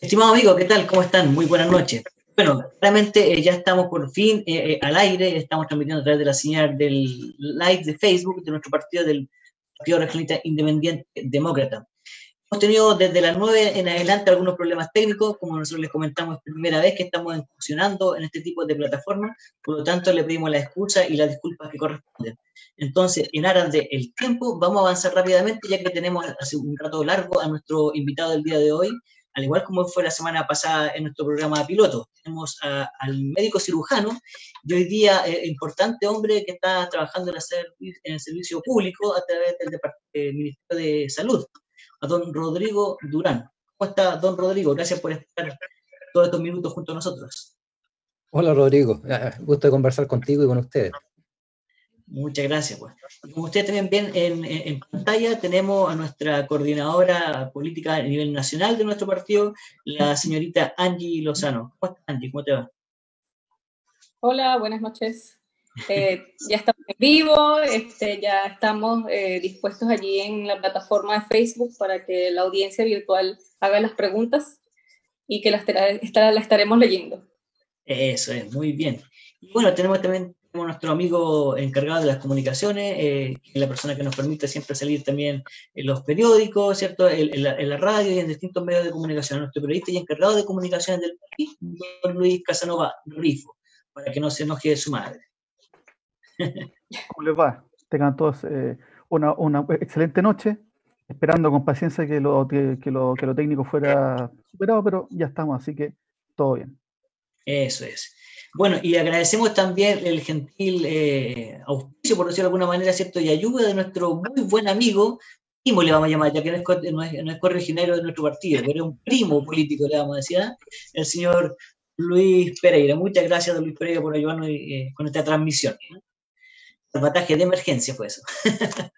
Estimado amigo, ¿qué tal? ¿Cómo están? Muy buenas noches. Bueno, claramente eh, ya estamos por fin eh, eh, al aire, estamos transmitiendo a través de la señal del live de Facebook de nuestro partido, del Partido Regionalista Independiente Demócrata. Hemos tenido desde las 9 en adelante algunos problemas técnicos, como nosotros les comentamos, es primera vez que estamos funcionando en este tipo de plataformas, por lo tanto le pedimos la excusa y las disculpas que corresponden. Entonces, en aras del el tiempo, vamos a avanzar rápidamente, ya que tenemos hace un rato largo a nuestro invitado del día de hoy, al igual como fue la semana pasada en nuestro programa piloto. Tenemos al médico cirujano y hoy día eh, importante hombre que está trabajando en el, servicio público a través del eh, Ministerio de Salud a don Rodrigo Durán. ¿Cómo está, don Rodrigo? Gracias por estar todos estos minutos junto a nosotros. Hola, Rodrigo. Gusto de conversar contigo y con ustedes. Muchas gracias. Pues. Como ustedes también ven en, en, pantalla, tenemos a nuestra coordinadora política a nivel nacional de nuestro partido, la señorita Angie Lozano. ¿Cómo estás, Angie? ¿Cómo te va? Hola, buenas noches. Eh, ya estamos en vivo, este, ya estamos eh, dispuestos allí en la plataforma de Facebook para que la audiencia virtual haga las preguntas y que las, la estaremos leyendo. Eso es, muy bien. Y bueno, tenemos también nuestro amigo encargado de las comunicaciones, eh, la persona que nos permite siempre salir también en los periódicos, ¿cierto? En, la, radio y en distintos medios de comunicación. Nuestro periodista y encargado de comunicaciones del país, don Luis Casanova Rifo, para que no se enoje de su madre. ¿Cómo les va? Tengan todos eh, una, excelente noche, esperando con paciencia que lo, que, lo, que lo técnico fuera superado, pero ya estamos, así que todo bien. Eso es. Bueno, y agradecemos también el gentil eh, auspicio, por decirlo de alguna manera, ¿cierto? Y ayuda de nuestro muy buen amigo, primo le vamos a llamar, ya que no es, no es, no es de nuestro partido, pero es un primo político, le vamos a decir, ¿ah? el señor Luis Pereira. Muchas gracias, Luis Pereira, por ayudarnos eh, con esta transmisión salvataje de emergencia fue eso.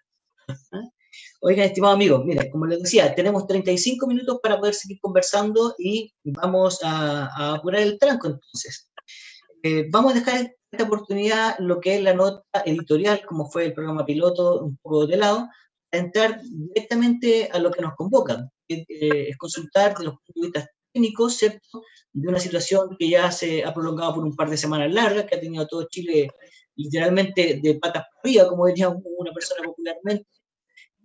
Oigan, estimados amigos, mira, como les decía, tenemos 35 minutos para poder seguir conversando y vamos a, apurar el tranco entonces. Eh, vamos a dejar esta oportunidad lo que es la nota editorial, como fue el programa piloto, un poco de lado, a entrar directamente a lo que nos convoca, que eh, es consultar de los puntos de vista técnicos, ¿cierto? De una situación que ya se ha prolongado por un par de semanas largas, que ha tenido todo Chile literalmente de patas arriba, como diría una persona popularmente.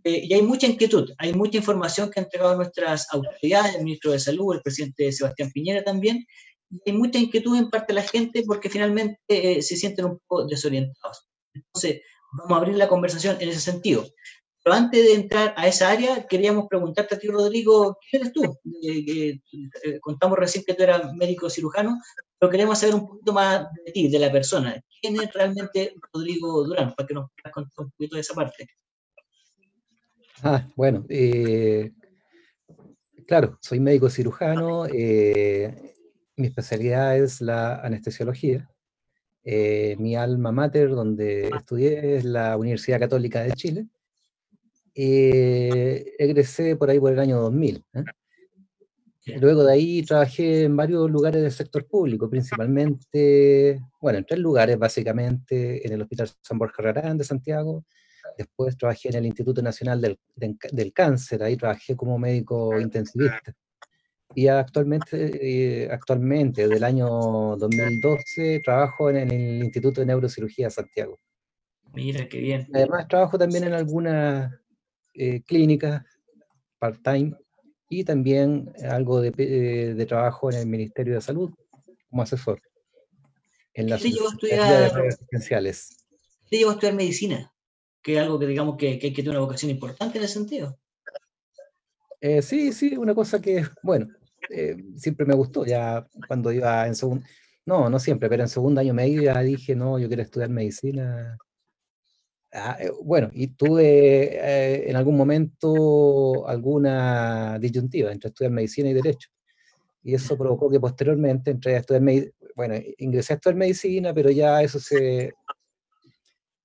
Eh, y hay mucha inquietud, hay mucha información que han entregado nuestras autoridades, el ministro de Salud, el presidente Sebastián Piñera también, hay mucha inquietud en parte de la gente porque finalmente eh, se sienten un poco desorientados. Entonces, vamos a abrir la conversación en ese sentido. Pero antes de entrar a esa área, queríamos preguntarte a ti, Rodrigo, ¿quién eres tú? Eh, contamos recién que tú eras médico cirujano, pero queremos saber un poquito más de ti, de la persona. ¿Quién es realmente Rodrigo Durán? Para que nos contes un poquito de esa parte. Ah, bueno, eh, claro, soy médico cirujano, eh, mi especialidad es la anestesiología. Eh, mi alma mater, donde estudié, es la Universidad Católica de Chile. egresé por ahí por el año 2000. Luego de ahí trabajé en varios lugares del sector público, principalmente, bueno, en tres lugares básicamente, en el Hospital San Borja Rarán de Santiago, después trabajé en el Instituto Nacional del, del Cáncer, ahí trabajé como médico intensivista. Y actualmente, eh, actualmente, desde el año 2012, trabajo en el Instituto de Neurocirugía de Santiago. Mira, qué bien. Además, trabajo también en algunas eh, clínicas part-time y también algo de, eh, de, trabajo en el Ministerio de Salud como asesor en las actividades asistenciales. ¿Qué llevó a estudiar medicina? Que es algo que digamos que, que hay que tener una vocación importante en ese sentido. Eh, sí, sí, una cosa que, bueno, eh, siempre me gustó, ya cuando iba en segundo, no, no siempre, pero en segundo año medio ya dije, no, yo quiero estudiar medicina Ah, eh, bueno, y tuve eh, en algún momento alguna disyuntiva entre estudiar medicina y derecho. Y eso provocó que posteriormente entré a estudiar medicina, bueno, ingresé a estudiar medicina, pero ya eso se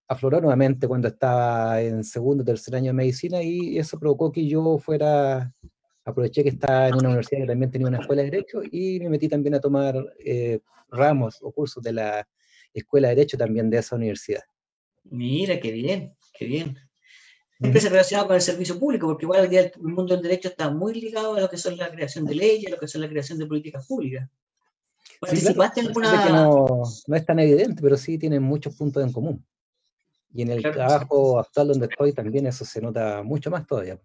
afloró nuevamente cuando estaba en segundo tercer año de medicina y eso provocó que yo fuera, aproveché que estaba en una universidad que también tenía una escuela de derecho y me metí también a tomar eh, ramos o cursos de la escuela de derecho también de esa universidad. Mira, qué bien, qué bien. siempre se relaciona con el servicio público, porque igual el mundo del derecho está muy ligado a lo que son la creación de leyes, a lo que son la creación de políticas públicas. ¿Participaste en alguna... no, no, es tan evidente, pero sí tienen muchos puntos en común. Y en el trabajo actual donde estoy también eso se nota mucho más todavía.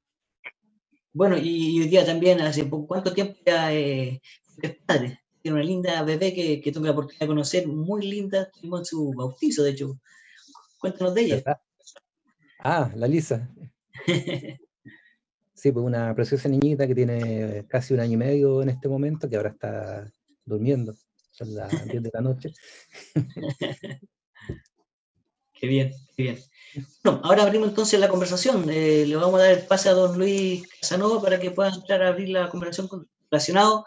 Bueno, y hoy día también, hace cuánto tiempo ya eh, padre. Tiene una linda bebé que, que tuve la oportunidad de conocer, muy linda. Tuvimos su bautizo, de hecho. Cuéntanos de ella. Ah, la Lisa. Sí, pues una preciosa niñita que tiene casi un año y medio en este momento, que ahora está durmiendo. Son las 10 de la noche. Qué bien, qué bien. Bueno, ahora abrimos entonces la conversación. Eh, le vamos a dar el pase a don Luis Casanova para que pueda entrar a abrir la conversación relacionado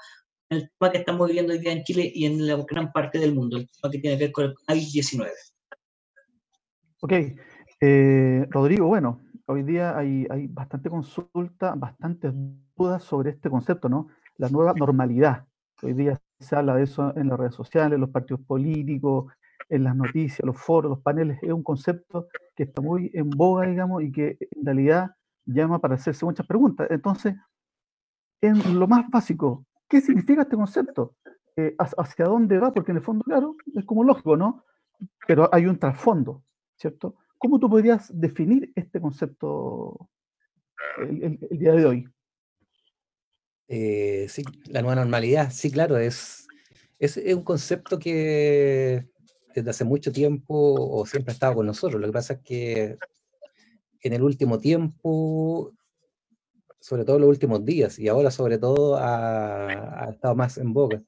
con el tema que estamos viviendo hoy día en Chile y en la gran parte del mundo, el tema que tiene que ver con el COVID-19. Ok, eh, Rodrigo, bueno, hoy día hay, hay bastante consulta, bastantes dudas sobre este concepto, ¿no? La nueva normalidad. Hoy día se habla de eso en las redes sociales, los partidos políticos, en las noticias, los foros, los paneles, es un concepto que está muy en boga, digamos, y que en realidad llama para hacerse muchas preguntas. Entonces, en lo más básico, ¿qué significa este concepto? Eh, ¿Hacia dónde va? Porque en el fondo, claro, es como lógico, ¿no? Pero hay un trasfondo, ¿cierto? ¿Cómo tú podrías definir este concepto el, día de hoy? Eh, sí, la nueva normalidad, sí, claro, es, es, es un concepto que desde hace mucho tiempo o siempre ha estado con nosotros. Lo que pasa es que en el último tiempo, sobre todo en los últimos días, y ahora sobre todo ha, estado más en boca.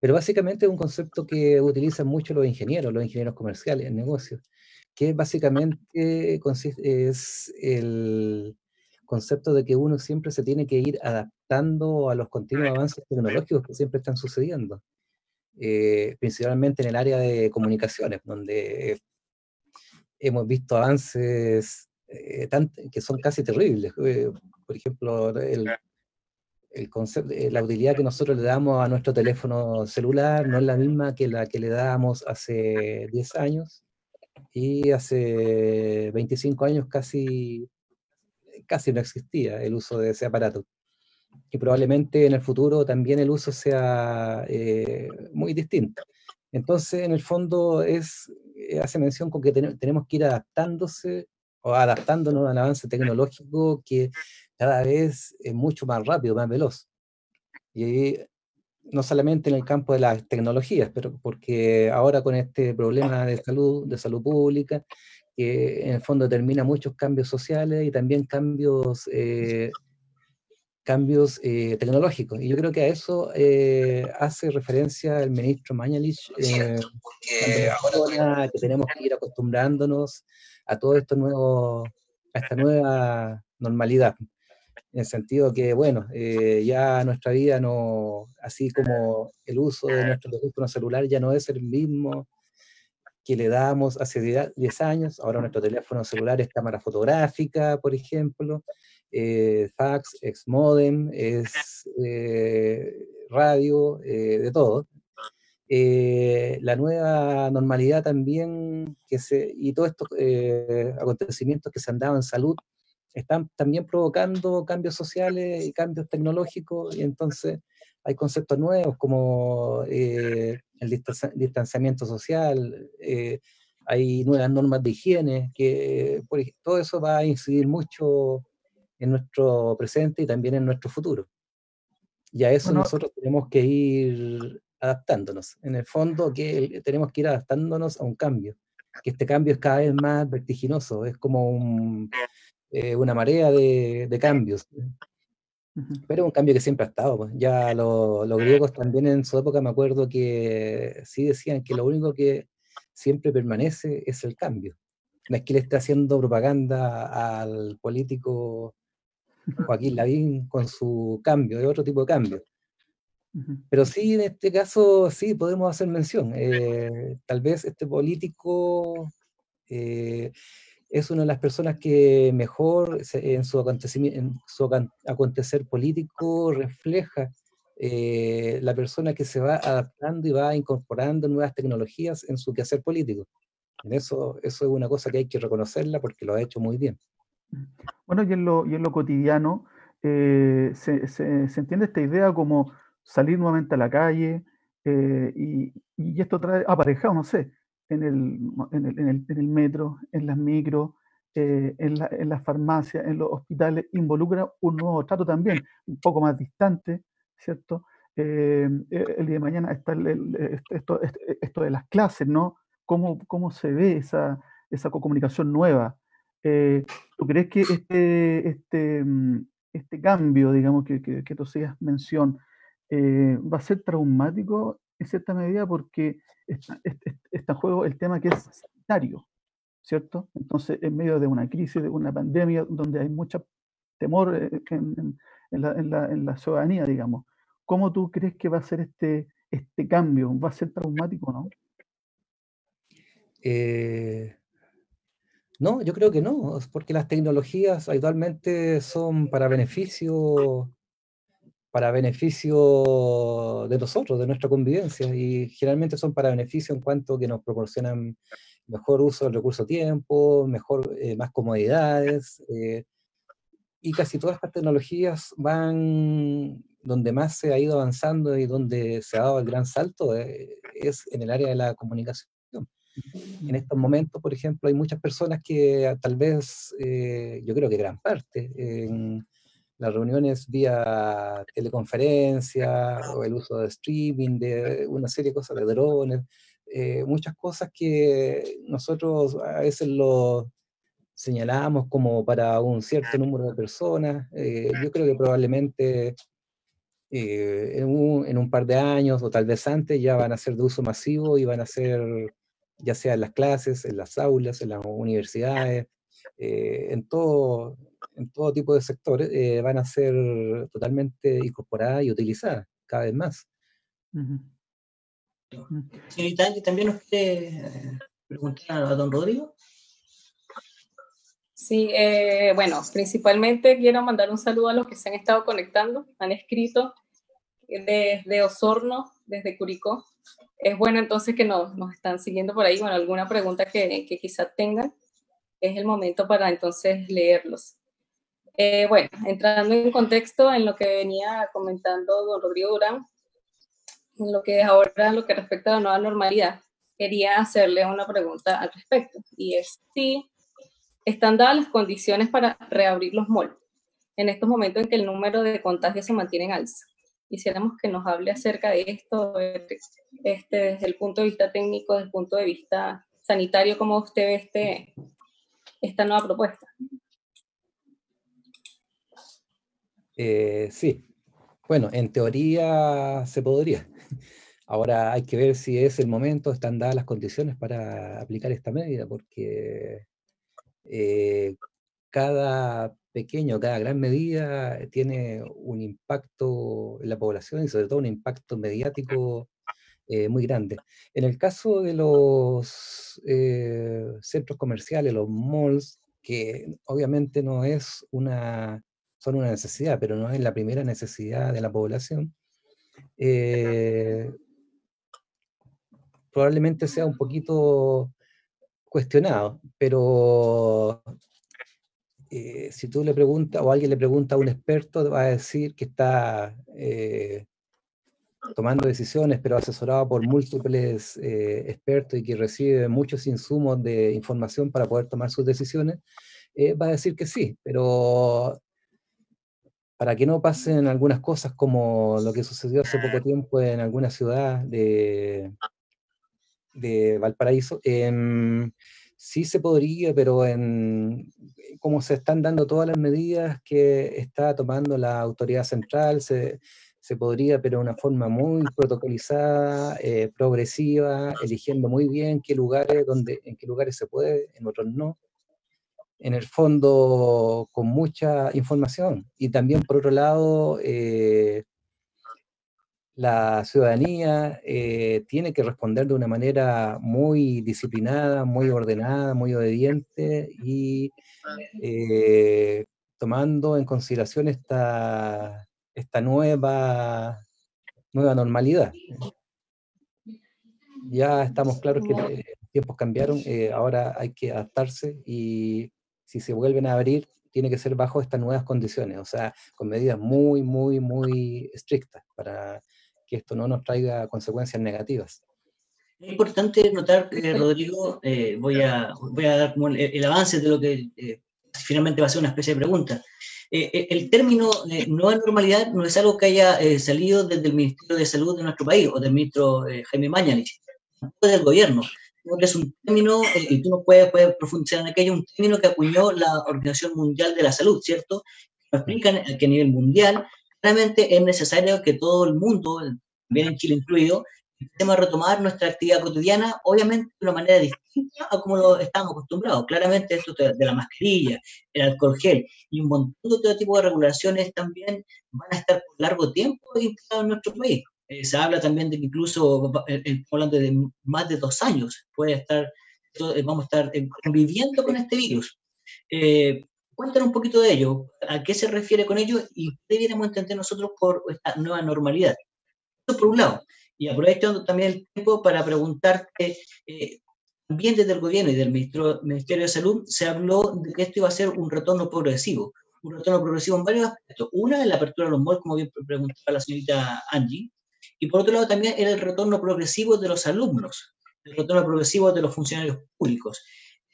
Pero básicamente es un concepto que utilizan mucho los ingenieros, los ingenieros comerciales en negocios, que básicamente es el concepto de que uno siempre se tiene que ir adaptando a los continuos avances tecnológicos que siempre están sucediendo. Eh, principalmente en el área de comunicaciones, donde hemos visto avances eh, que son casi terribles. Eh, por ejemplo, el, el concepto, la utilidad que nosotros le damos a nuestro teléfono celular no es la misma que la que le dábamos hace 10 años y hace 25 años casi, casi no existía el uso de ese aparato y probablemente en el futuro también el uso sea eh, muy distinto. Entonces, en el fondo, es, eh, hace mención con que tenemos que ir adaptándose o adaptándonos al avance tecnológico que cada vez es mucho más rápido, más veloz. Y no solamente en el campo de las tecnologías, pero porque ahora con este problema de salud, de salud pública, que en el fondo determina muchos cambios sociales y también cambios eh, cambios eh, tecnológicos. Y yo creo que a eso eh, hace referencia el ministro Mañalich, eh, ahora que tenemos que ir acostumbrándonos a todo esto nuevo, a esta nueva normalidad. En el sentido que, bueno, ya nuestra vida no, así como el uso de nuestro teléfono celular ya no es el mismo que le damos hace 10 años, ahora nuestro teléfono celular es cámara fotográfica, por ejemplo, eh, fax, ex modem, es eh, radio, eh, de todo. la nueva normalidad también, que se, y todos estos acontecimientos que se han dado en salud, están también provocando cambios sociales y cambios tecnológicos, y entonces hay conceptos nuevos como el distanciamiento social, hay nuevas normas de higiene, que por, todo eso va a incidir mucho en nuestro presente y también en nuestro futuro. Y a eso nosotros tenemos que ir adaptándonos. En el fondo, que tenemos que ir adaptándonos a un cambio, que este cambio es cada vez más vertiginoso, es como eh, una marea de, cambios. Pero es un cambio que siempre ha estado. Pues. Ya los griegos también en su época me acuerdo que sí decían que lo único que siempre permanece es el cambio. No es que le esté haciendo propaganda al político Joaquín Lavín con su cambio, de otro tipo de cambio. Pero sí, en este caso, sí, podemos hacer mención. Eh, tal vez este político eh, es una de las personas que mejor en su, acontecimiento, en su acontecer político refleja eh, la persona que se va adaptando y va incorporando nuevas tecnologías en su quehacer político. En eso, eso es una cosa que hay que reconocerla porque lo ha hecho muy bien. Bueno, y en lo, cotidiano, eh, se, entiende esta idea como salir nuevamente a la calle eh, y, esto trae aparejado, no sé, en el, metro, en las micros, eh, en las farmacias, en los hospitales, involucra un nuevo trato también, un poco más distante, ¿cierto? el día de mañana está esto, esto, de las clases, ¿no? ¿Cómo, cómo se ve esa, esa comunicación nueva? ¿Tú crees que este, este, mm, este cambio, digamos, que, que, tú hacías mención, eh, va a ser traumático en cierta medida porque está, en juego el tema que es sanitario, ¿cierto? Entonces, en medio de una crisis, de una pandemia, donde hay mucho temor eh, en, la, en, la, en, la, ciudadanía, digamos, ¿cómo tú crees que va a ser este, este cambio? ¿Va a ser traumático o no? Eh, no, yo creo que no, porque las tecnologías actualmente son para beneficio, para beneficio de nosotros, de nuestra convivencia, y generalmente son para beneficio en cuanto que nos proporcionan mejor uso del recurso tiempo, mejor, eh, más comodidades, eh, y casi todas estas tecnologías van donde más se ha ido avanzando y donde se ha dado el gran salto eh, es en el área de la comunicación. En estos momentos, por ejemplo, hay muchas personas que tal vez, eh, yo creo que gran parte, en las reuniones vía teleconferencia o el uso de streaming, de una serie de cosas, de drones, eh, muchas cosas que nosotros a veces lo señalamos como para un cierto número de personas. Eh, yo creo que probablemente en un, en, un, par de años o tal vez antes ya van a ser de uso masivo y van a ser ya sea en las clases, en las aulas, en las universidades, eh, en, todo, en todo tipo de sectores, eh, van a ser totalmente incorporadas y utilizadas cada vez más. Señorita, ¿también nos quiere eh, preguntar a don Rodrigo? Sí, bueno, principalmente quiero mandar un saludo a los que se han estado conectando, han escrito desde Osorno, desde Curicó, es bueno entonces que nos, nos están siguiendo por ahí. Bueno, alguna pregunta que, que quizás tengan, es el momento para entonces leerlos. Eh, bueno, entrando en contexto en lo que venía comentando don Rodrigo Durán, en lo que es ahora lo que respecta a la nueva normalidad, quería hacerle una pregunta al respecto, y es si están dadas las condiciones para reabrir los malls en estos momentos en que el número de contagios se mantiene en alza quisiéramos que nos hable acerca de esto, este, desde el punto de vista técnico, desde el punto de vista sanitario, cómo usted ve este, esta nueva propuesta. Eh, sí, bueno, en teoría se podría. Ahora hay que ver si es el momento, están dadas las condiciones para aplicar esta medida, porque eh, cada pequeño, cada gran medida tiene un impacto en la población y sobre todo un impacto mediático eh, muy grande. En el caso de los eh, centros comerciales, los malls, que obviamente no es una, son una necesidad, pero no es la primera necesidad de la población, eh, probablemente sea un poquito cuestionado, pero eh, si tú le preguntas o alguien le pregunta a un experto, va a decir que está eh, tomando decisiones, pero asesorado por múltiples eh, expertos y que recibe muchos insumos de información para poder tomar sus decisiones, va a decir que sí, pero para que no pasen algunas cosas como lo que sucedió hace poco tiempo en alguna ciudad de, de Valparaíso, em, sí se podría, pero en como se están dando todas las medidas que está tomando la autoridad central, se, se podría, pero de una forma muy protocolizada, eh, progresiva, eligiendo muy bien qué lugares, donde, en qué lugares se puede, en otros no. En el fondo, con mucha información. Y también, por otro lado, eh, la ciudadanía eh, tiene que responder de una manera muy disciplinada, muy ordenada, muy obediente y eh, tomando en consideración esta, esta nueva, nueva normalidad. Ya estamos claros que los tiempos cambiaron, eh, ahora hay que adaptarse y si se vuelven a abrir, tiene que ser bajo estas nuevas condiciones, o sea, con medidas muy, muy, muy estrictas para que esto no nos traiga consecuencias negativas. Es importante notar, que Rodrigo, eh, voy, a, voy a dar como el, avance de lo que eh, finalmente va a ser una especie de pregunta. Eh, el término nueva normalidad no es algo que haya salido desde el Ministerio de Salud de nuestro país o del ministro Jaime Mañalich, no del gobierno. Es un término, y tú no puedes, puedes, profundizar en aquello, un término que acuñó la Organización Mundial de la Salud, ¿cierto? Nos explican que a nivel mundial claramente es necesario que todo el mundo, también en Chile incluido, a retomar nuestra actividad cotidiana, obviamente de una manera distinta a como lo estamos acostumbrados. Claramente esto de la mascarilla, el alcohol gel y un montón de otro tipo de regulaciones también van a estar por largo tiempo instalados en nuestro país. Eh, se habla también de que incluso, eh, eh, hablando de más de dos años, puede estar, vamos a estar conviviendo con este virus. Cuéntanos un poquito de ello, a qué se refiere con ello y qué debiéramos entender nosotros por esta nueva normalidad. Eso por un lado. Y aprovecho también el tiempo para preguntarte, eh, también desde el gobierno y del Ministerio de Salud se habló de que esto iba a ser un retorno progresivo, un retorno progresivo en varios aspectos. Una, la apertura de los malls, como bien preguntaba la señorita Angie, y por otro lado también era el retorno progresivo de los alumnos, el retorno progresivo de los funcionarios públicos.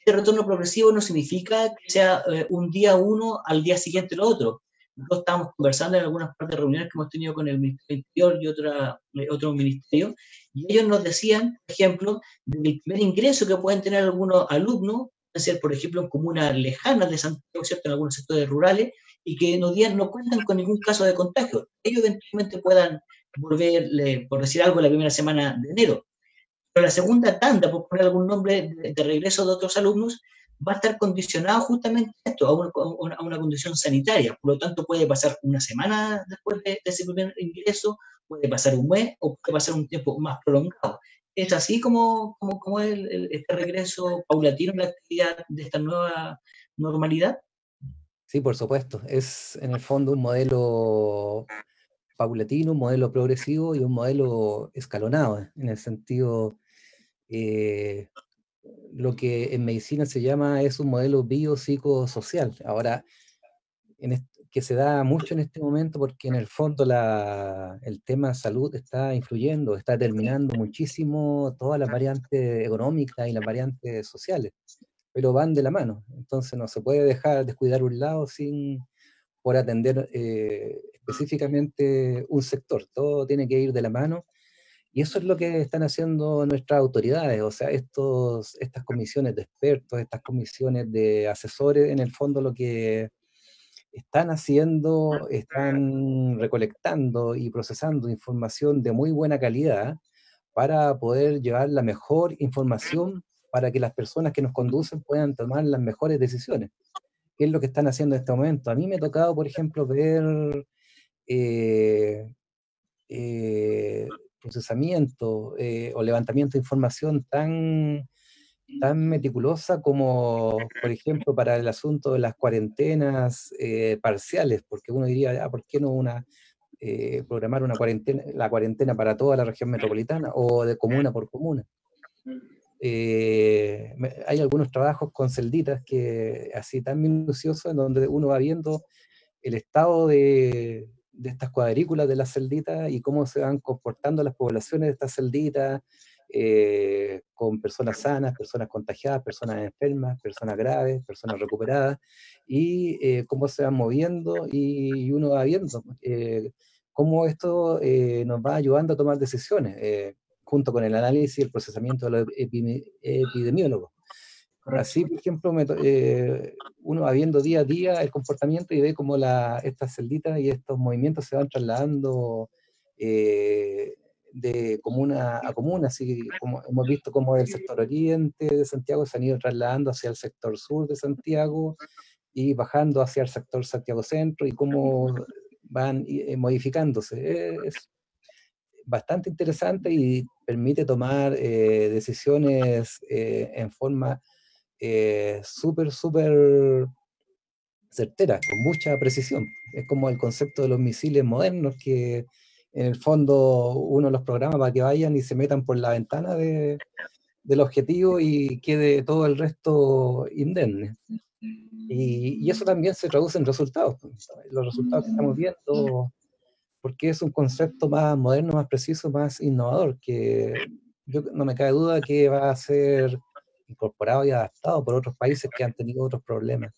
Este retorno progresivo no significa que sea eh, un día uno al día siguiente lo otro, nosotros estábamos conversando en algunas partes de reuniones que hemos tenido con el Ministerio Interior y otra, eh, otro ministerio, y ellos nos decían, por ejemplo, del primer ingreso que pueden tener algunos alumnos, ser, por ejemplo, en comunas lejanas de Santiago, ¿cierto? en algunos sectores rurales, y que no, no cuentan con ningún caso de contagio. Ellos eventualmente puedan volver, por decir algo, la primera semana de enero. Pero la segunda tanda, por poner algún nombre de regreso de otros alumnos, va a estar condicionado justamente a esto, a una, condición sanitaria. Por lo tanto, puede pasar una semana después de, ese primer ingreso, puede pasar un mes o puede pasar un tiempo más prolongado. ¿Es así como, como, como el, este regreso paulatino en la actividad de esta nueva normalidad? Sí, por supuesto. Es en el fondo un modelo paulatino, un modelo progresivo y un modelo escalonado, en el sentido eh, lo que en medicina se llama es un modelo biopsicosocial. Ahora, en que se da mucho en este momento porque en el fondo la, el tema salud está influyendo, está determinando muchísimo todas las variantes económicas y las variantes sociales, pero van de la mano. Entonces no se puede dejar descuidar un lado sin por atender eh, específicamente un sector. Todo tiene que ir de la mano y eso es lo que están haciendo nuestras autoridades, o sea, estos, estas comisiones de expertos, estas comisiones de asesores, en el fondo lo que están haciendo, están recolectando y procesando información de muy buena calidad para poder llevar la mejor información para que las personas que nos conducen puedan tomar las mejores decisiones. ¿Qué es lo que están haciendo en este momento? A mí me ha tocado, por ejemplo, ver eh, eh, procesamiento eh, o levantamiento de información tan, tan meticulosa como, por ejemplo, para el asunto de las cuarentenas eh, parciales, porque uno diría, ah, ¿por qué no una, eh, programar una cuarentena, la cuarentena para toda la región metropolitana o de comuna por comuna? hay algunos trabajos con celditas que así tan minuciosos en donde uno va viendo el estado de, de estas cuadrículas de las celditas y cómo se van comportando las poblaciones de estas celditas, eh, con personas sanas, personas contagiadas, personas enfermas, personas graves, personas recuperadas, y eh, cómo se van moviendo y, uno va viendo eh, cómo esto nos va ayudando a tomar decisiones, junto con el análisis y el procesamiento de los epidemiólogos. Así, por ejemplo, eh, uno va viendo día a día el comportamiento y ve cómo estas celditas y estos movimientos se van trasladando eh, de comuna a comuna, así como hemos visto como del sector oriente de Santiago se han ido trasladando hacia el sector sur de Santiago y bajando hacia el sector Santiago Centro y cómo van eh, modificándose. Es bastante interesante y permite tomar decisiones en forma eh, súper, súper certera, con mucha precisión. Es como el concepto de los misiles modernos que en el fondo uno los programa para que vayan y se metan por la ventana de, del objetivo y quede todo el resto indemne. Y, eso también se traduce en resultados, pues, los resultados que estamos viendo, porque es un concepto más moderno, más preciso, más innovador, que yo no me cabe duda que va a ser incorporado y adaptado por otros países que han tenido otros problemas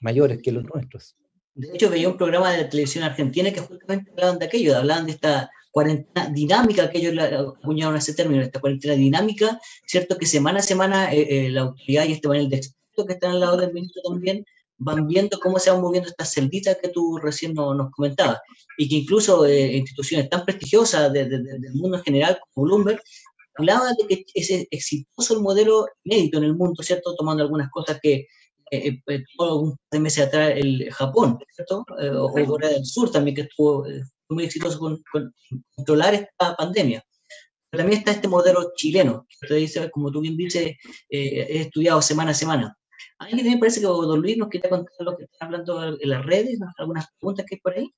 mayores que los nuestros. De hecho, veía un programa de televisión argentina que justamente hablaban de aquello, hablaban de esta cuarentena dinámica que ellos acuñaron ese término, esta cuarentena dinámica, ¿cierto? Que semana a semana eh, eh, la autoridad y este panel de expertos que están al lado del ministro también van viendo cómo se van moviendo estas celditas que tú recién nos comentabas, y que incluso eh, instituciones tan prestigiosas del mundo en general como Bloomberg hablaba de que es exitoso el modelo inédito en el mundo, ¿cierto? Tomando algunas cosas que eh, eh, tuvo un par de meses atrás el Japón, ¿cierto? Eh, o Corea del Sur también, que estuvo muy exitoso con, controlar esta pandemia. Pero también está este modelo chileno, que usted dice, como tú bien dices, he estudiado semana a semana. A mí también parece que don Luis nos quiere contar lo que está hablando en las redes, algunas preguntas que hay por ahí.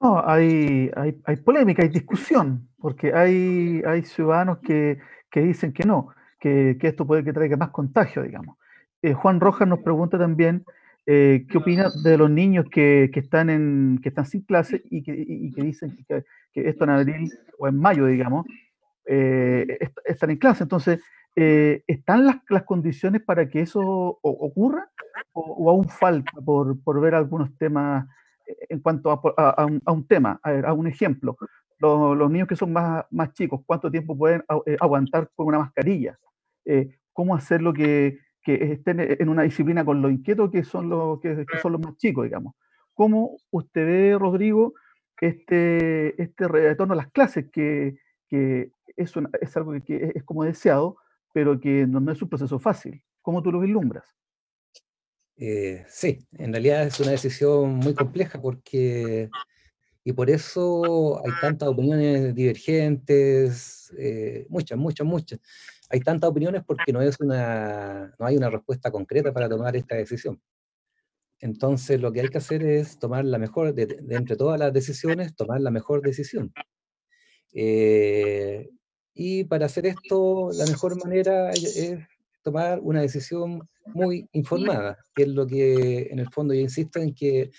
No, hay, hay, hay polémica, hay discusión, porque hay, hay ciudadanos que, que dicen que no, que, que, esto puede que traiga más contagio, digamos. Eh, Juan Rojas nos pregunta también eh, qué opina de los niños que, que, están en, que están sin clase y que, y que dicen que, que, esto en abril o en mayo, digamos, eh, están en clase. Entonces, ¿están las, las, condiciones para que eso ocurra o, aún falta por, por, ver algunos temas en cuanto a, a, un, a un, tema? A, a un ejemplo, los, niños que son más, más chicos, ¿cuánto tiempo pueden aguantar con una mascarilla? ¿Cómo hacer lo que que estén en una disciplina con lo inquietos que son los, que, son los más chicos, digamos. ¿Cómo usted ve, Rodrigo, este, este retorno a las clases, que, que es, es, algo que es como deseado, pero que no, es un proceso fácil? ¿Cómo tú lo vislumbras? Eh, sí, en realidad es una decisión muy compleja porque, y por eso hay tantas opiniones divergentes, eh, muchas, muchas, muchas hay tantas opiniones porque no, es una, no hay una respuesta concreta para tomar esta decisión. Entonces, lo que hay que hacer es tomar la mejor, de, entre todas las decisiones, tomar la mejor decisión. Eh, y para hacer esto, la mejor manera es tomar una decisión muy informada, que es lo que en el fondo yo insisto en que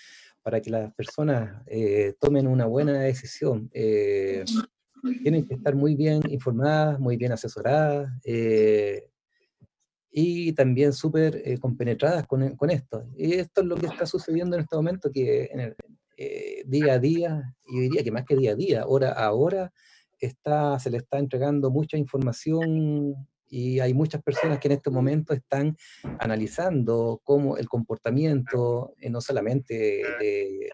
para que las personas eh, tomen una buena decisión, eh, tienen que estar muy bien informadas, muy bien asesoradas eh, y también súper eh, compenetradas con, con, esto. Y esto es lo que está sucediendo en este momento, que en el, eh, día a día, y diría que más que día a día, hora a hora, está, se le está entregando mucha información y hay muchas personas que en este momento están analizando cómo el comportamiento, no solamente de,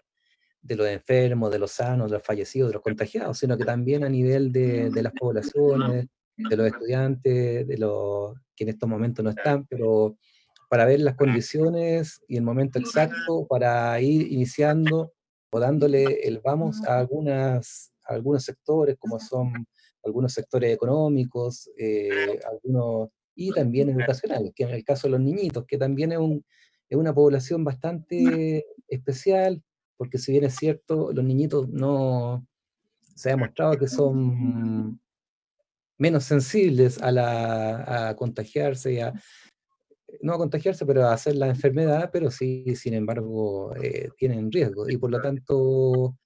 de los enfermos, de los sanos, de los fallecidos, de los contagiados, sino que también a nivel de, de las poblaciones, de los estudiantes, de los que en estos momentos no están, pero para ver las condiciones y el momento exacto para ir iniciando o dándole el vamos a, algunas, algunos sectores, como son algunos sectores económicos, eh, algunos y también educacionales, que en el caso de los niñitos, que también es, un, es una población bastante especial, porque si bien es cierto, los niñitos no se ha demostrado que son menos sensibles a, la, a contagiarse, a, no a contagiarse, pero a hacer la enfermedad, pero sí, sin embargo, eh, tienen riesgo. Y por lo tanto,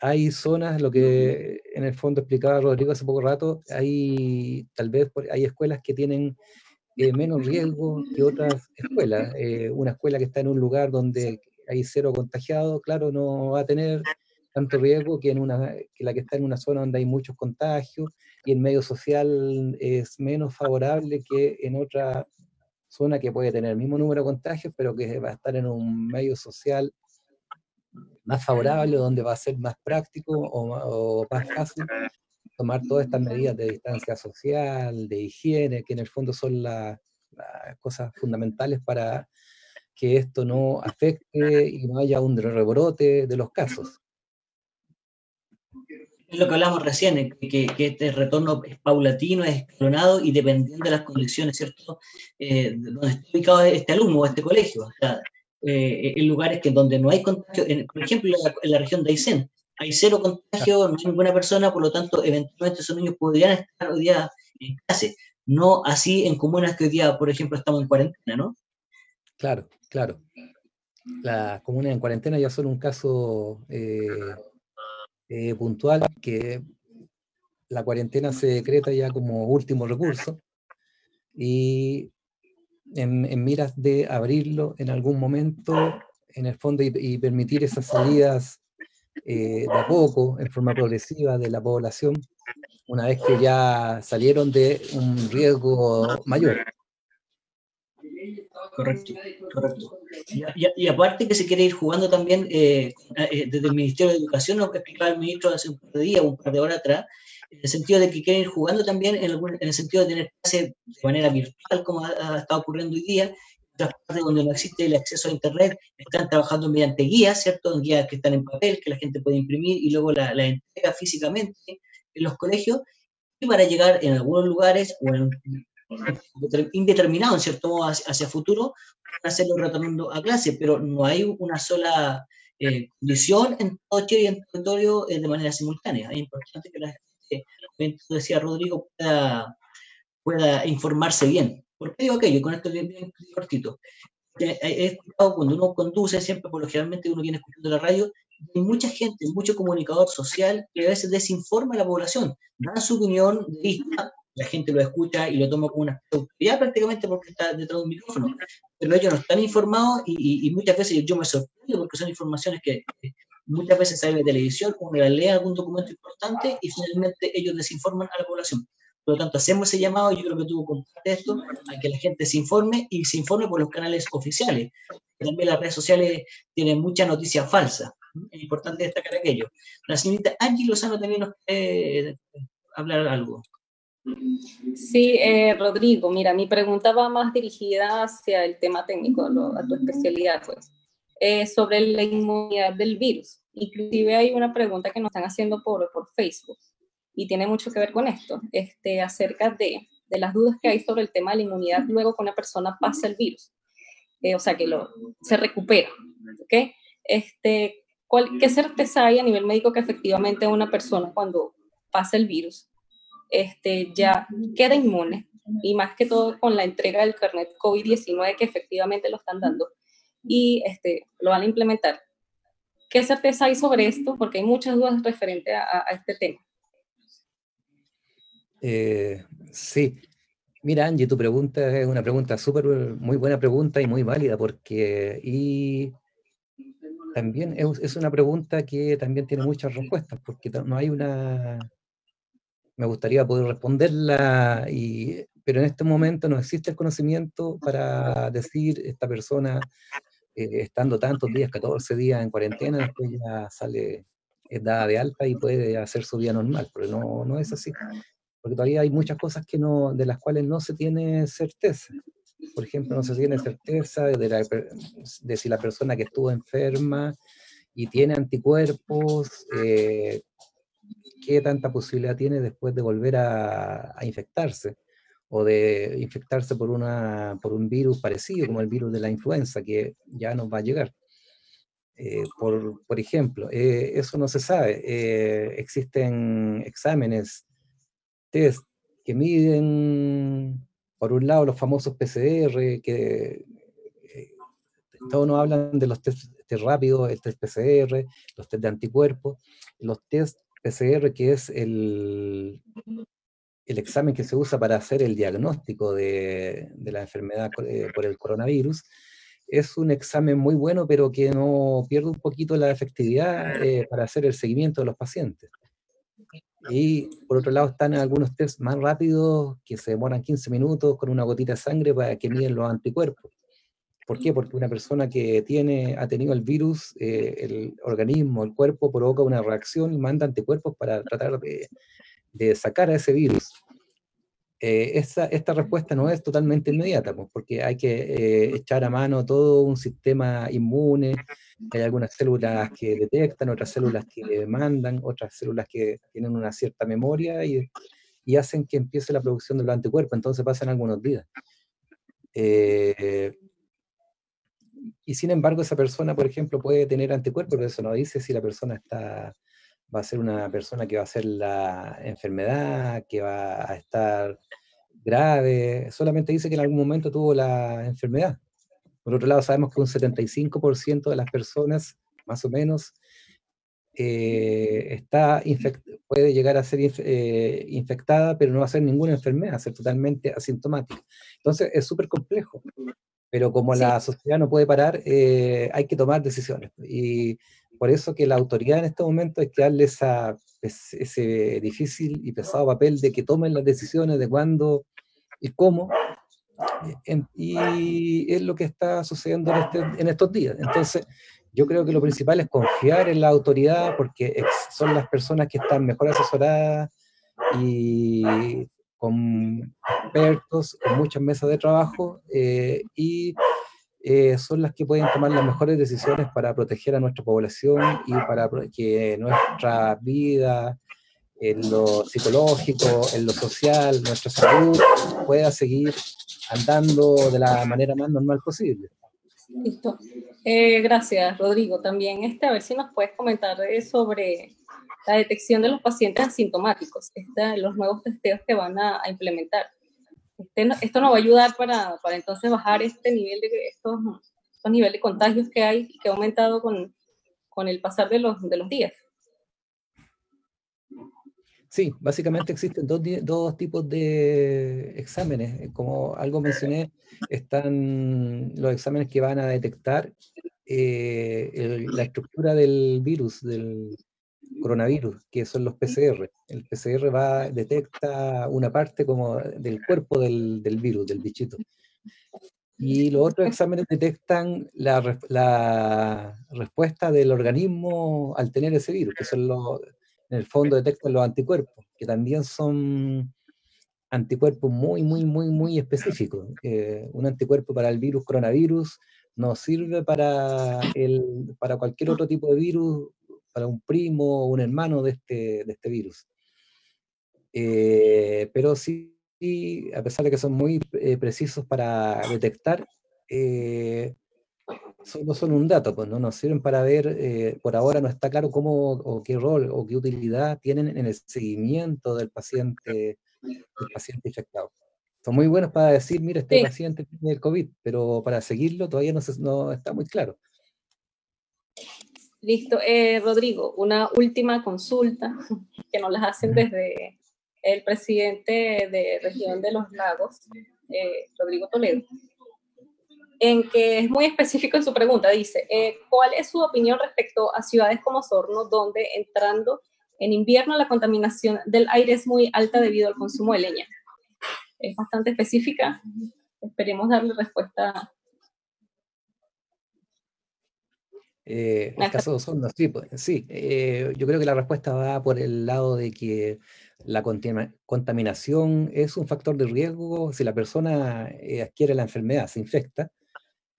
hay zonas, lo que en el fondo explicaba Rodrigo hace poco rato, hay tal vez hay escuelas que tienen eh, menos riesgo que otras escuelas. Eh, una escuela que está en un lugar donde hay cero contagiados, claro, no va a tener tanto riesgo que, en una, que la que está en una zona donde hay muchos contagios y el medio social es menos favorable que en otra zona que puede tener el mismo número de contagios, pero que va a estar en un medio social más favorable, donde va a ser más práctico o, más fácil tomar todas estas medidas de distancia social, de higiene, que en el fondo son las cosas fundamentales para que esto no afecte y no haya un rebrote de los casos. Es lo que hablamos recién, que, que, este retorno es paulatino, es escalonado y dependiendo de las condiciones, ¿cierto? Eh, donde está ubicado este alumno o este colegio. O sea, eh, en lugares que donde no hay contagio, por ejemplo, en la, región de Aysén, hay cero contagio, no hay ninguna persona, por lo tanto, eventualmente esos niños podrían estar hoy día en clase. No así en comunas que hoy día, por ejemplo, estamos en cuarentena, ¿no? Claro, claro. Las comunas en cuarentena ya son un caso eh, eh, puntual que la cuarentena se decreta ya como último recurso y en, miras de abrirlo en algún momento, en el fondo, y, permitir esas salidas eh, de a poco, en forma progresiva, de la población, una vez que ya salieron de un riesgo mayor. Correcto, correcto. Y, aparte que se quiere ir jugando también eh, eh, desde el Ministerio de Educación, lo que explicaba el ministro hace un par de días, un par de horas atrás, en el sentido de que quieren ir jugando también en, el sentido de tener clases de manera virtual, como ha, estado ocurriendo hoy día, en otras partes donde no existe el acceso a Internet, están trabajando mediante guías, ¿cierto? Guías que están en papel, que la gente puede imprimir y luego la, entrega físicamente en los colegios, y para llegar en algunos lugares o en indeterminado, en cierto modo, hacia, futuro, hacerlo retornando a clase, pero no hay una sola eh, condición en todo Chile y en territorio eh, de manera simultánea. Es importante que la como decía Rodrigo, pueda, informarse bien. ¿Por qué digo aquello? Con esto bien, bien cortito. He escuchado cuando uno conduce, siempre, por lo generalmente uno viene escuchando la radio, hay mucha gente, mucho comunicador social que a veces desinforma a la población, da su opinión de vista, la gente lo escucha y lo toma como una autoridad prácticamente porque está detrás de un micrófono, pero ellos no están informados y, y muchas veces yo me sorprendo porque son informaciones que muchas veces sale de televisión, uno lee algún documento importante y finalmente ellos desinforman a la población. Por lo tanto, hacemos ese llamado, yo creo que tú compartes esto, a que la gente se informe y se informe por los canales oficiales. También las redes sociales tienen mucha noticia falsa. Es importante destacar aquello. La señorita Angie Lozano también nos quiere hablar algo. Sí, eh, Rodrigo, mira, mi pregunta va más dirigida hacia el tema técnico, a tu especialidad, pues, eh, sobre la inmunidad del virus. Inclusive hay una pregunta que nos están haciendo por, por Facebook y tiene mucho que ver con esto, este, acerca de, de las dudas que hay sobre el tema de la inmunidad luego que una persona pasa el virus, eh, o sea, que lo, se recupera. ¿okay? Este, ¿cuál, ¿Qué certeza hay a nivel médico que efectivamente una persona cuando pasa el virus este, ya queda inmune? Y más que todo con la entrega del carnet COVID-19 que efectivamente lo están dando y este, lo van a implementar ¿Qué certeza hay sobre esto? Porque hay muchas dudas referente a, este tema. Eh, sí. Mira, Angie, tu pregunta es una pregunta súper, muy buena pregunta y muy válida, porque y también es, una pregunta que también tiene muchas respuestas, porque no hay una... Me gustaría poder responderla, y, pero en este momento no existe el conocimiento para decir esta persona eh, estando tantos días, 14 días en cuarentena, después ya sale, es dada de alta y puede hacer su vida normal, pero no, no es así, porque todavía hay muchas cosas que no, de las cuales no se tiene certeza. Por ejemplo, no se tiene certeza de, de si la persona que estuvo enferma y tiene anticuerpos, eh, qué tanta posibilidad tiene después de volver a, a infectarse o de infectarse por, una, por un virus parecido, como el virus de la influenza, que ya nos va a llegar. Eh, por, por, ejemplo, eh, eso no se sabe. Eh, existen exámenes, test que miden, por un lado, los famosos PCR, que todos nos hablan de los test, test rápidos, el test PCR, los test de anticuerpos, los test PCR, que es el, el examen que se usa para hacer el diagnóstico de, la enfermedad eh, por el coronavirus, es un examen muy bueno, pero que no pierde un poquito la efectividad eh, para hacer el seguimiento de los pacientes. Y por otro lado están algunos test más rápidos que se demoran 15 minutos con una gotita de sangre para que miden los anticuerpos. ¿Por qué? Porque una persona que tiene, ha tenido el virus, eh, el organismo, el cuerpo provoca una reacción y manda anticuerpos para tratar de, de sacar a ese virus. Eh, esta respuesta no es totalmente inmediata, pues, porque hay que eh, echar a mano todo un sistema inmune, hay algunas células que detectan, otras células que mandan, otras células que tienen una cierta memoria y, y hacen que empiece la producción del anticuerpo, entonces pasan algunos días. Eh, y sin embargo, esa persona, por ejemplo, puede tener anticuerpos, pero eso no dice si la persona está va a ser una persona que va a ser la enfermedad, que va a estar grave, solamente dice que en algún momento tuvo la enfermedad. Por otro lado, sabemos que un 75% de las personas, más o menos, eh, está puede llegar a ser eh, infectada, pero no va a ser ninguna enfermedad, ser totalmente asintomática. Entonces, es súper complejo. Pero como la sociedad no puede parar, eh, hay que tomar decisiones. Y por eso que la autoridad en este momento hay que darle esa, ese difícil y pesado papel de que tomen las decisiones de cuándo y cómo. y es lo que está sucediendo en, este, en estos días. Entonces, yo creo que lo principal es confiar en la autoridad porque son las personas que están mejor asesoradas y con expertos, con muchas mesas de trabajo eh, y eh, son las que pueden tomar las mejores decisiones para proteger a nuestra población y para que nuestra vida, en lo psicológico, en lo social, nuestra salud pueda seguir andando de la manera más normal posible. Listo. Eh, gracias, Rodrigo. También este, a ver si nos puedes comentar sobre la detección de los pacientes asintomáticos, los nuevos testeos que van a, implementar. Este, esto nos va a ayudar para, para, entonces bajar este nivel de estos, estos niveles de contagios que hay y que ha aumentado con, con el pasar de los, de los días. Sí, básicamente existen dos, dos, tipos de exámenes. Como algo mencioné, están los exámenes que van a detectar eh, la estructura del virus, del coronavirus, que son los PCR. El PCR va, detecta una parte como del cuerpo del, del virus, del bichito. Y los otros exámenes detectan la, la respuesta del organismo al tener ese virus, que son los en el fondo detectan los anticuerpos, que también son anticuerpos muy, muy, muy, muy específicos. Eh, un anticuerpo para el virus coronavirus no sirve para, el, para cualquier otro tipo de virus, para un primo o un hermano de este, de este virus. Eh, pero sí, a pesar de que son muy eh, precisos para detectar, solo son un dato, pues no nos sirven para ver, eh, por ahora no está claro cómo o qué rol o qué utilidad tienen en el seguimiento del paciente, del paciente infectado. Son muy buenos para decir, mira, este paciente tiene el COVID, pero para seguirlo todavía no, no está muy claro. Listo. Eh, Rodrigo, una última consulta que nos las hacen desde el presidente de Región de los Lagos, eh, Rodrigo Toledo en que es muy específico en su pregunta. Dice, eh, ¿cuál es su opinión respecto a ciudades como Sorno, donde entrando en invierno la contaminación del aire es muy alta debido al consumo de leña? Es bastante específica. Esperemos darle respuesta. Eh, el caso de Osorno, sí, pues, sí eh, yo creo que la respuesta va por el lado de que la contaminación es un factor de riesgo si la persona eh, adquiere la enfermedad, se infecta,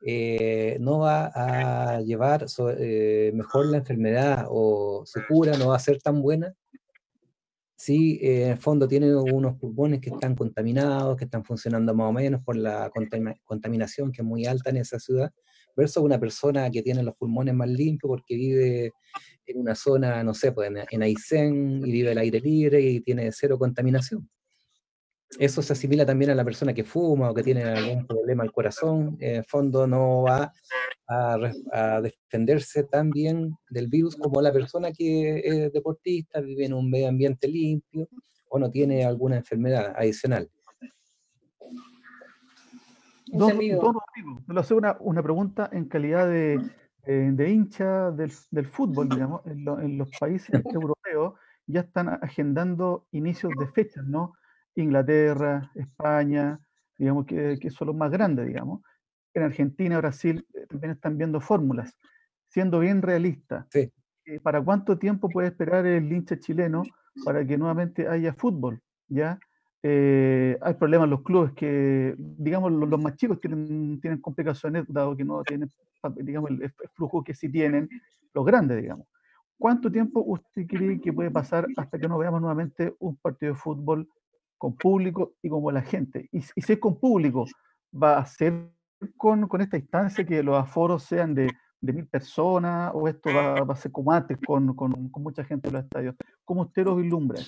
eh, no va a llevar eh, mejor la enfermedad o su cura no va a ser tan buena si eh, en el fondo tiene unos pulmones que están contaminados, que están funcionando más o menos por la contaminación que es muy alta en esa ciudad, versus una persona que tiene los pulmones más limpios porque vive en una zona, no sé, pues en, en Aysén y vive el aire libre y tiene cero contaminación eso se asimila también a la persona que fuma o que tiene algún problema al corazón. En el fondo no va a, defenderse tan bien del virus como la persona que es deportista, vive en un medio ambiente limpio o no tiene alguna enfermedad adicional. Don, don Rodrigo, le hace una, una, pregunta en calidad de, eh, de hincha del, del, fútbol, digamos, en, en los países europeos ya están agendando inicios de fechas, ¿no? Inglaterra, España, digamos que, son los más grandes, digamos. En Argentina, Brasil eh, también están viendo fórmulas. Siendo bien realista, eh, ¿para cuánto tiempo puede esperar el hincha chileno para que nuevamente haya fútbol? ¿Ya? Eh, hay problemas en los clubes que, digamos, los, más chicos tienen, tienen complicaciones, dado que no tienen, digamos, el, flujo que sí tienen los grandes, digamos. ¿Cuánto tiempo usted cree que puede pasar hasta que no veamos nuevamente un partido de fútbol con público y como la gente. Y, si es con público, va a ser con, con, esta instancia que los aforos sean de, de mil personas o esto va, va, a ser como antes con, con, con, mucha gente en los estadios. ¿Cómo usted lo vislumbra?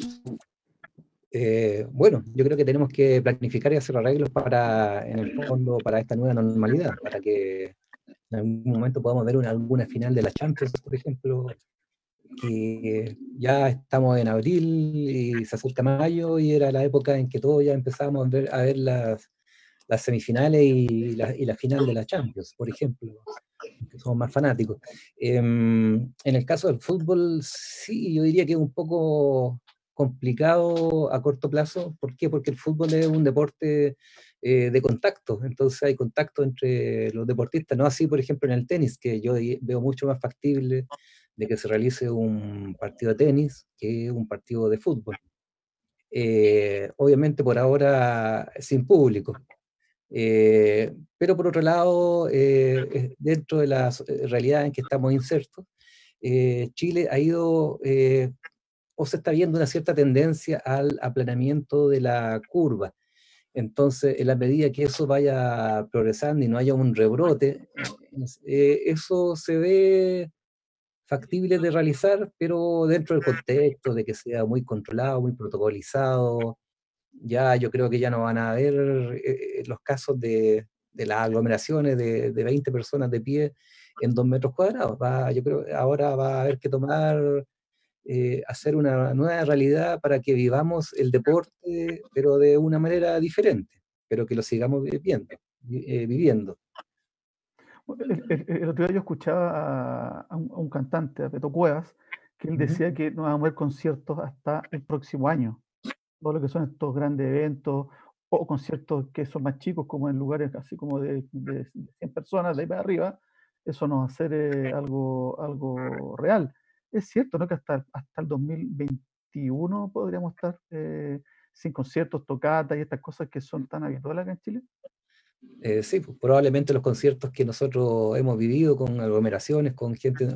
Eh, bueno, yo creo que tenemos que planificar y hacer arreglos para, en el fondo, para esta nueva normalidad, para que en algún momento podamos ver una, alguna final de la Champions, por ejemplo, que ya estamos en abril y se acerca mayo y era la época en que todos ya empezábamos a ver, a ver las, las semifinales y la, y la, final de la Champions, por ejemplo, que somos más fanáticos. Em, en el caso del fútbol, sí, yo diría que es un poco complicado a corto plazo. ¿Por qué? Porque el fútbol es un deporte eh, de contacto, entonces hay contacto entre los deportistas, no así, por ejemplo, en el tenis, que yo veo mucho más factible de que se realice un partido de tenis que un partido de fútbol. Eh, obviamente por ahora sin público. Eh, pero por otro lado, dentro de la realidad en que estamos insertos, Chile ha ido o se está viendo una cierta tendencia al aplanamiento de la curva. Entonces, en la medida que eso vaya progresando y no haya un rebrote, eh, eso se ve factible de realizar, pero dentro del contexto de que sea muy controlado, muy protocolizado. Ya yo creo que ya no van a haber eh, eh, los casos de, de las aglomeraciones de, de, 20 personas de pie en dos metros cuadrados. Va, yo creo ahora va a haber que tomar eh, hacer una nueva realidad para que vivamos el deporte, pero de una manera diferente, pero que lo sigamos viviendo. Eh, viviendo. El, otro día yo escuchaba a, un, cantante, a Beto Cuevas, que él decía que no va a haber conciertos hasta el próximo año. Todo lo que son estos grandes eventos o conciertos que son más chicos, como en lugares así como de, de 100 personas, de ahí para arriba, eso no va a ser eh, algo, algo real es cierto, ¿no? Que hasta, hasta el 2021 podríamos estar eh, sin conciertos, tocatas y estas cosas que son tan habituales acá en Chile. Eh, sí, pues, probablemente los conciertos que nosotros hemos vivido con aglomeraciones, con gente,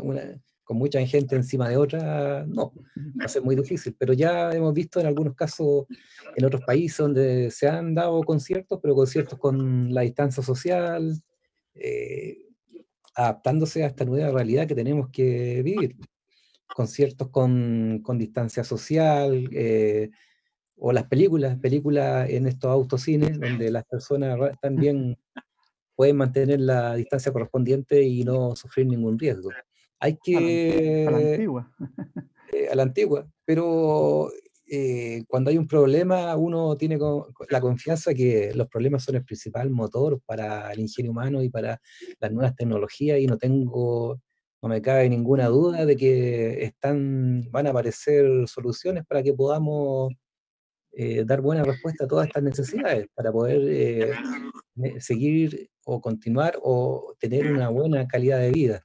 con mucha gente encima de otra, no, va a ser muy difícil. Pero ya hemos visto en algunos casos en otros países donde se han dado conciertos, pero conciertos con la distancia social, eh, adaptándose a esta nueva realidad que tenemos que vivir conciertos con, con distancia social, eh, o las películas, películas en estos autocines, donde las personas también pueden mantener la distancia correspondiente y no sufrir ningún riesgo. Hay que... A la, antigua. Eh, a la antigua, pero eh, cuando hay un problema, uno tiene la confianza que los problemas son el principal motor para el ingenio humano y para las nuevas tecnologías y no tengo no me cabe ninguna duda de que están, van a aparecer soluciones para que podamos eh, dar buena respuesta a todas estas necesidades, para poder eh, seguir o continuar o tener una buena calidad de vida.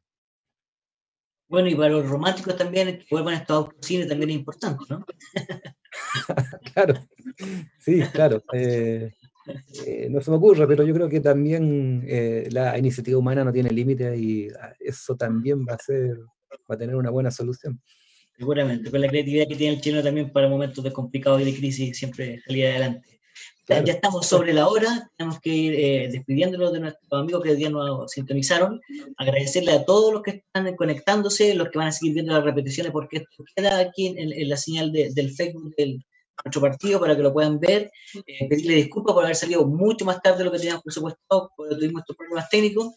Bueno, y para los románticos también, que vuelvan a estos autocines también es importante, ¿no? claro, sí, claro. Eh, eh, no se me ocurre, pero yo creo que también eh, la iniciativa humana no tiene límites y ah, eso también va a ser, va a tener una buena solución. Seguramente, con la creatividad que tiene el chino también para momentos de complicados y de crisis, siempre salir adelante. Ya, estamos sobre la hora, tenemos que ir eh, despidiéndonos de nuestros amigos que hoy día nos sintonizaron, agradecerle a todos los que están conectándose, los que van a seguir viendo las repeticiones, porque esto queda aquí en, la señal del Facebook del, nuestro partido para que lo puedan ver. Eh, pedirle disculpas por haber salido mucho más tarde de lo que teníamos presupuestado, porque tuvimos estos problemas técnicos.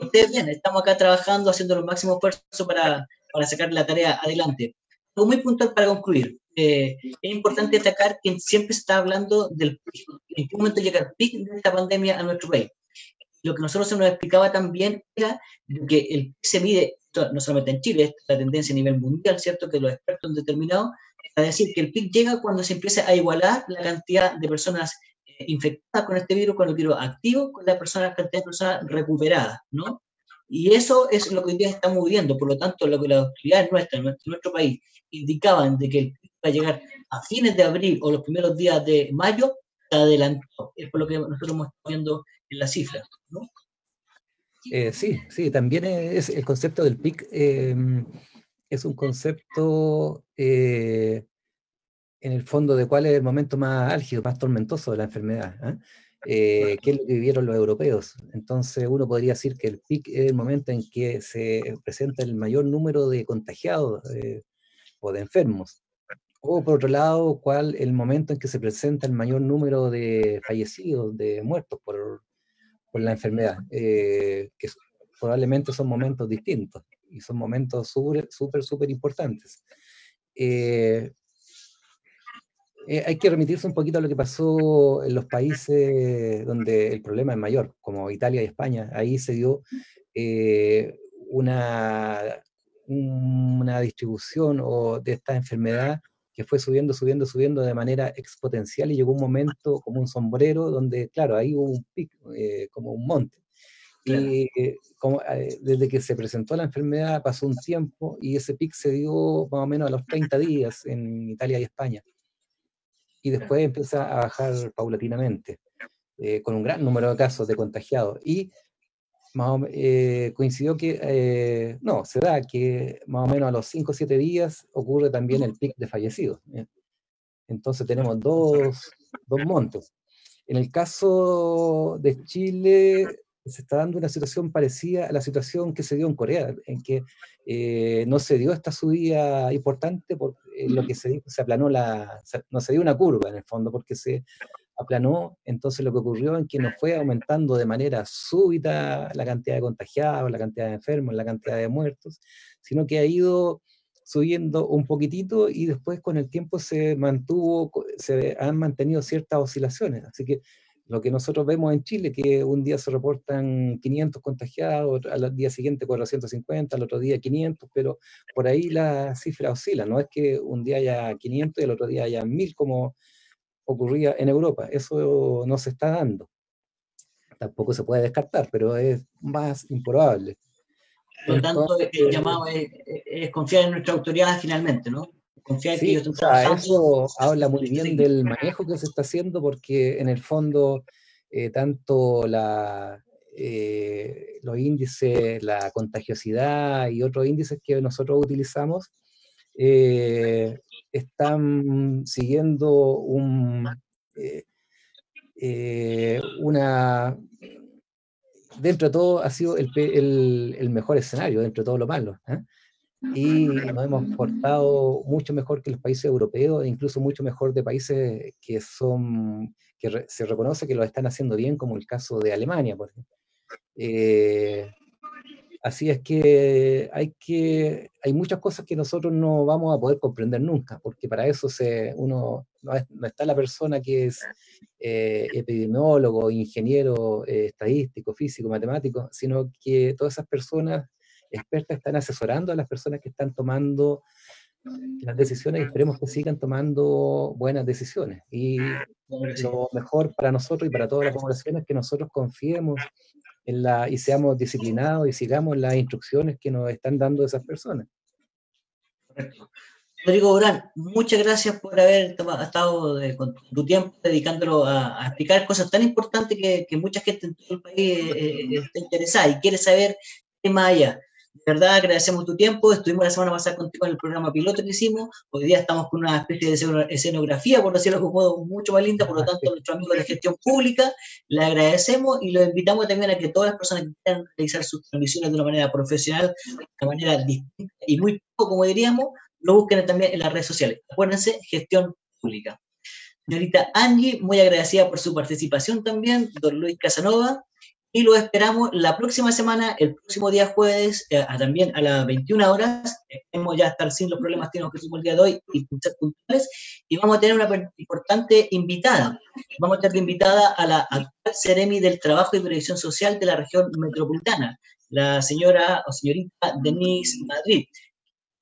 ustedes bien, estamos acá trabajando, haciendo los máximos esfuerzos para, para sacar la tarea adelante. Algo muy puntual para concluir. Eh, es importante destacar que siempre se está hablando del en qué momento llega el pic de esta pandemia a nuestro país. Lo que nosotros se nos explicaba también era que el PIC se mide, no solamente en Chile, es la tendencia a nivel mundial, ¿cierto? Que los expertos han determinado es decir, que el pic llega cuando se empieza a igualar la cantidad de personas eh, infectadas con este virus, con el virus activo, con la, persona, cantidad de personas recuperadas, ¿no? Y eso es lo que hoy día estamos viendo, por lo tanto, lo que las autoridades nuestras, en nuestro, país, indicaban de que el pic va a llegar a fines de abril o los primeros días de mayo, se adelantó. Es por lo que nosotros estamos viendo en las cifras. Eh, sí, sí, también es el concepto del PIC. Eh, es un concepto eh, en el fondo de cuál es el momento más álgido, más tormentoso de la enfermedad, ¿ah? eh, qué es lo que vivieron los europeos. Entonces uno podría decir que el pic es el momento en que se presenta el mayor número de contagiados eh, o de enfermos, o por otro lado, cuál el momento en que se presenta el mayor número de fallecidos, de muertos por, por la enfermedad, eh, que probablemente son momentos distintos y son momentos súper, súper, importantes. Eh, eh, hay que remitirse un poquito a lo que pasó en los países donde el problema es mayor, como Italia y España. Ahí se dio una, una distribución o de esta enfermedad que fue subiendo, subiendo, subiendo de manera exponencial y llegó un momento como un sombrero donde, claro, ahí hubo un pico, eh, como un monte. Y eh, como, eh, desde que se presentó la enfermedad pasó un tiempo y ese pic se dio más o menos a los 30 días en Italia y España. Y después empieza a bajar paulatinamente, con un gran número de casos de contagiados. Y eh, coincidió que, eh, no, se da que más o menos a los 5 o 7 días ocurre también el pic de fallecidos. Entonces tenemos dos, dos montos. En el caso de Chile, se está dando una situación parecida a la situación que se dio en Corea, en que eh, no se dio esta subida importante, por lo que se se aplanó la, no se dio una curva en el fondo, porque se aplanó, entonces lo que ocurrió es que no fue aumentando de manera súbita la cantidad de contagiados, la cantidad de enfermos, la cantidad de muertos, sino que ha ido subiendo un poquitito y después con el tiempo se mantuvo, se han mantenido ciertas oscilaciones. Así que lo que nosotros vemos en Chile, que un día se reportan 500 contagiados, al día siguiente 450, al otro día 500, pero por ahí la cifra oscila, no es que un día haya 500 y el otro día haya 1000 como ocurría en Europa. Eso no se está dando. Tampoco se puede descartar, pero es más improbable. Por lo tanto, el llamado es, confiar en nuestra autoridad finalmente, ¿no? Confiar sí, que Eso habla muy bien del manejo que se está haciendo, porque en el fondo, eh, tanto la, eh, los índices, la contagiosidad y otros índices que nosotros utilizamos, eh, están siguiendo un, una... Dentro de todo ha sido el, el, mejor escenario, dentro de todo lo malo. Y nos hemos portado mucho mejor que los países europeos, e incluso mucho mejor de países que son que se reconoce que lo están haciendo bien, como el caso de Alemania, por ejemplo. Así es que hay, que hay muchas cosas que nosotros no vamos a poder comprender nunca, porque para eso se, uno, no, está la persona que es eh, epidemiólogo, ingeniero, eh, estadístico, físico, matemático, sino que todas esas personas expertas están asesorando a las personas que están tomando las decisiones y esperemos que sigan tomando buenas decisiones. Y lo mejor para nosotros y para toda la población es que nosotros confiemos la, y seamos disciplinados y sigamos las instrucciones que nos están dando esas personas. Correcto. Rodrigo Durán, muchas gracias por haber estado con tu tiempo dedicándolo a, explicar cosas tan importantes que, que, mucha gente en todo el país eh, eh, está interesada y quiere saber qué más allá. De verdad, agradecemos tu tiempo. Estuvimos la semana pasada contigo en el programa piloto que hicimos. Hoy día estamos con una especie de escenografía, por decirlo de modo, mucho más linda. Por lo tanto, a nuestro amigo de gestión pública le agradecemos y lo invitamos también a que todas las personas que quieran realizar sus transmisiones de una manera profesional, de una manera distinta y muy poco, como diríamos, lo busquen también en las redes sociales. Acuérdense, gestión pública. Señorita Angie, muy agradecida por su participación también. Don Luis Casanova, y lo esperamos la próxima semana, el próximo día jueves, eh, también a las 21 horas. Esperemos ya estar sin los problemas que tuvimos el día de hoy y puntuales. Y vamos a tener una importante invitada. Vamos a tener invitada a la actual Ceremi del Trabajo y Previsión Social de la región metropolitana, la señora o señorita Denise Madrid.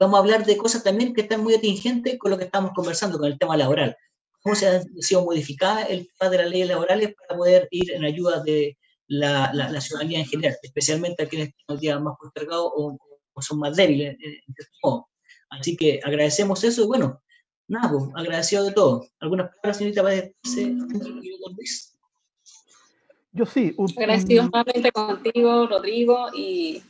Vamos a hablar de cosas también que están muy atingentes con lo que estamos conversando, con el tema laboral. Cómo se ha sido modificada el tema de las leyes laborales para poder ir en ayuda de la, la, ciudadanía en general, especialmente a quienes están días más postergados o, o, son más débiles, en modo. Así que agradecemos eso y bueno, nada, pues, agradecido de todo. ¿Algunas palabras, señorita, para decirse, Yo sí. Un, Agradecido nuevamente contigo, Rodrigo, y,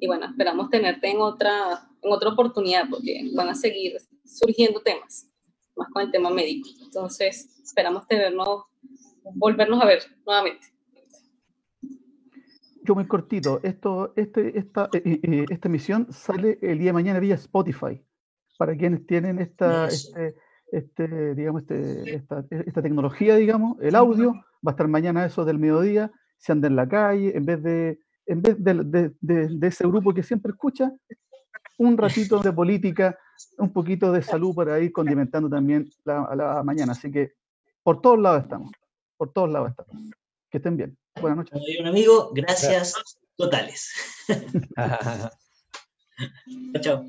y, bueno, esperamos tenerte en otra, en otra oportunidad porque van a seguir surgiendo temas, más con el tema médico. Entonces, esperamos tenernos, volvernos a ver nuevamente muy cortito. Esto, este, esta, eh, eh, esta emisión sale el día de mañana vía Spotify. Para quienes tienen esta, este, este, digamos, este, esta, esta, tecnología, digamos, el audio, va a estar mañana eso del mediodía, se anda en la calle, en vez de, en vez de, de, ese grupo que siempre escucha, un ratito de política, un poquito de salud para ir condimentando también la, la mañana. Así que por todos lados estamos, por todos lados estamos. Que estén bien. Buenas noches. Un amigo, gracias totales. chao. chao.